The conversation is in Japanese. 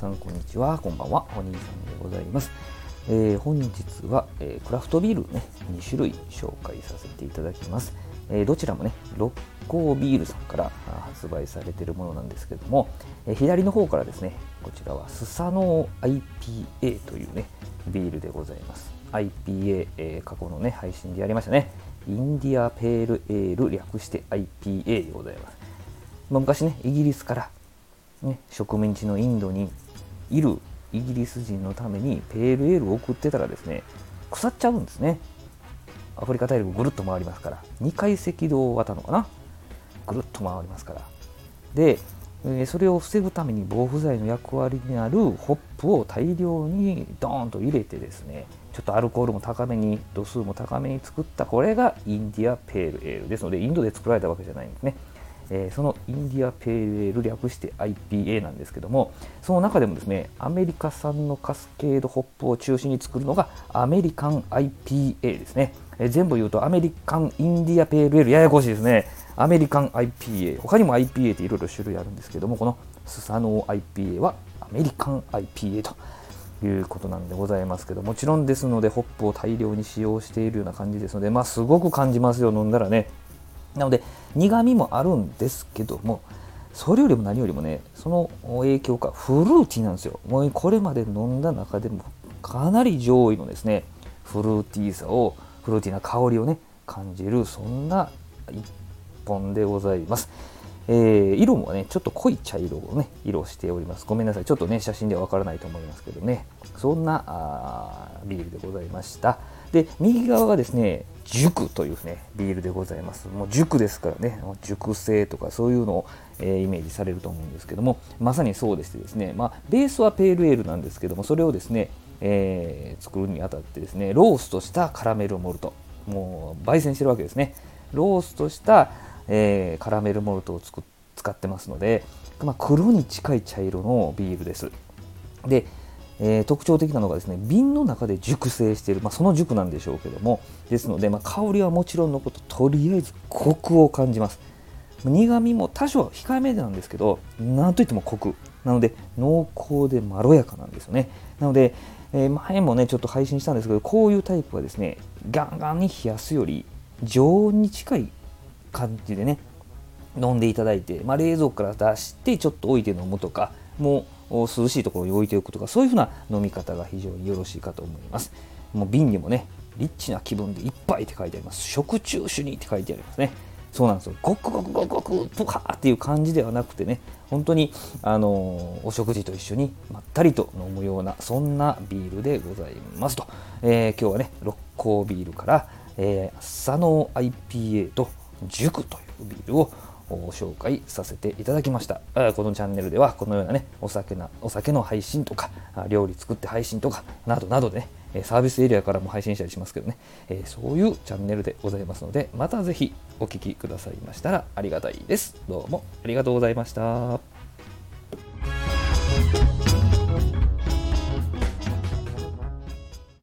さんこんにちは、こんばんは、お兄さんでございます。えー、本日は、えー、クラフトビールね、2種類紹介させていただきます。えー、どちらもね、六甲ビールさんから発売されているものなんですけども、え左の方からですね、こちらはスサノー IPA というね、ビールでございます。IPA、え過去のね、配信でやりましたね。インディアペールエール略して IPA でございます。ま、昔ね、イギリスからね、植民地のインドにいるイギリス人のためにペールエールを送ってたらですね腐っちゃうんですね。アフリカ大陸ぐるっと回りますから。2階赤道を渡るのかな。ぐるっと回りますから。でそれを防ぐために防腐剤の役割になるホップを大量にドーンと入れてですねちょっとアルコールも高めに度数も高めに作ったこれがインディアペールエールですのでインドで作られたわけじゃないんですね。え、そのインディアペールエール略して IPA なんですけどもその中でもですねアメリカ産のカスケードホップを中心に作るのがアメリカン IPA ですね、え、全部言うとアメリカンインディアペールエールややこしいですね。アメリカン IPA 他にも IPA っていろいろ種類あるんですけどもこのスサノー IPA はアメリカン IPA ということなんでございますけどもちろんですのでホップを大量に使用しているような感じですのでまあすごく感じますよ飲んだらね。なので苦みもあるんですけどもそれよりも何よりもねその影響かフルーティーなんですよ。もうこれまで飲んだ中でもかなり上位のですねフルーティーさをフルーティーな香りをね感じるそんな一本でございます、えー、色もねちょっと濃い茶色をね色しております。ごめんなさい。ちょっとね写真ではわからないと思いますけどね。そんなビールでございました。で右側がですね熟というねビールでございます。もう熟ですからね。熟成とかそういうのを、えー、イメージされると思うんですけどもまさにそうでしてですね。まあ、ベースはペールエールなんですけどもそれをですね、えー、作るにあたってですねローストしたカラメルモルト。もう焙煎してるわけですね。ローストした、えー、カラメルモルトを使ってますので、まあ、黒に近い茶色のビールです。でえー、特徴的なのがですね瓶の中で熟成している、まあ、その熟なんでしょうけども。ですので、まあ、香りはもちろんのこととりあえずコクを感じます。苦みも多少控えめなんですけどなんといってもコク。なので濃厚でまろやかなんですよね。なので、えー、前もねちょっと配信したんですけどこういうタイプはですねガンガンに冷やすより常温に近い感じでね飲んでいただいて、まあ、冷蔵庫から出してちょっと置いて飲むとかもう涼しいところに置いておくとかそういうふうな飲み方が非常によろしいかと思います。もう瓶にもねリッチな気分で一杯って書いてあります。食中酒にって書いてありますね。そうなんですよ。ごくごくごくごくとかっていう感じではなくてね本当にあのお食事と一緒にまったりと飲むようなそんなビールでございますと、えー、今日はね六甲ビールから、えー、佐野 IPA と塾というビールを紹介させていただきました。このチャンネルではこのようなねお酒なお酒の配信とか料理作って配信とかなどなどでねサービスエリアからも配信したりしますけどね、そういうチャンネルでございますのでまた是非お聴きくださいましたらありがたいです。どうもありがとうございました。